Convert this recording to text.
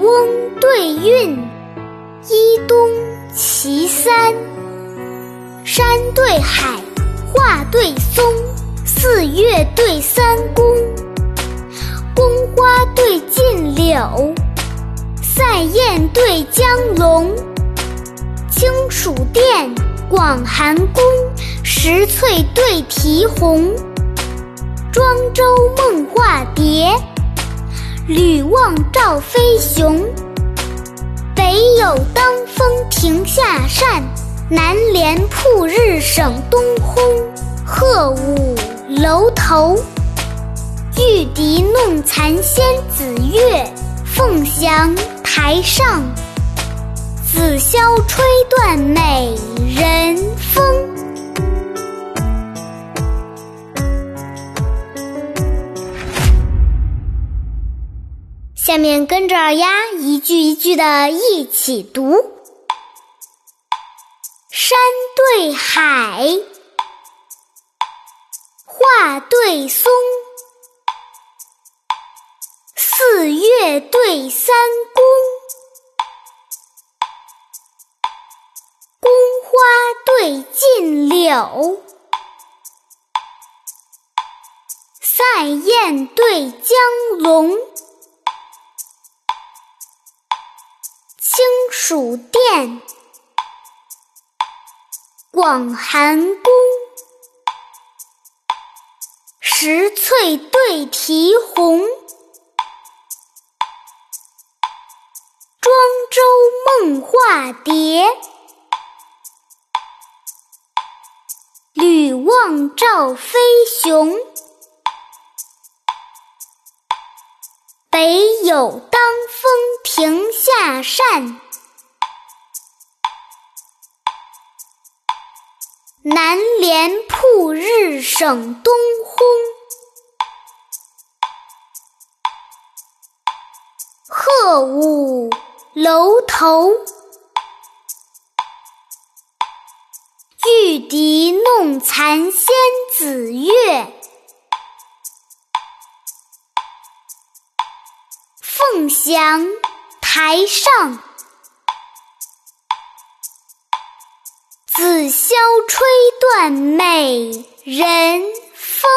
翁对韵，一东其三。山对海，画对松，四月对三公。宫花对禁柳，塞雁对江龙。清暑殿，广寒宫，石翠对题红。庄周梦化蝶，吕望赵飞熊。北有当风亭下扇，南连瀑日省东烘。鹤舞楼头，玉笛弄残仙子月。凤翔台上，紫箫吹断美人风。下面跟着二丫一句一句的一起读：山对海，画对松，四月对三公，宫花对劲柳，塞雁对江龙。清暑殿，广寒宫，石翠对题红。庄周梦化蝶，吕望赵飞熊。北有当风亭下扇，南帘曝日省东烘。鹤舞楼头，玉笛弄残仙子乐。凤翔台上，紫箫吹断美人风。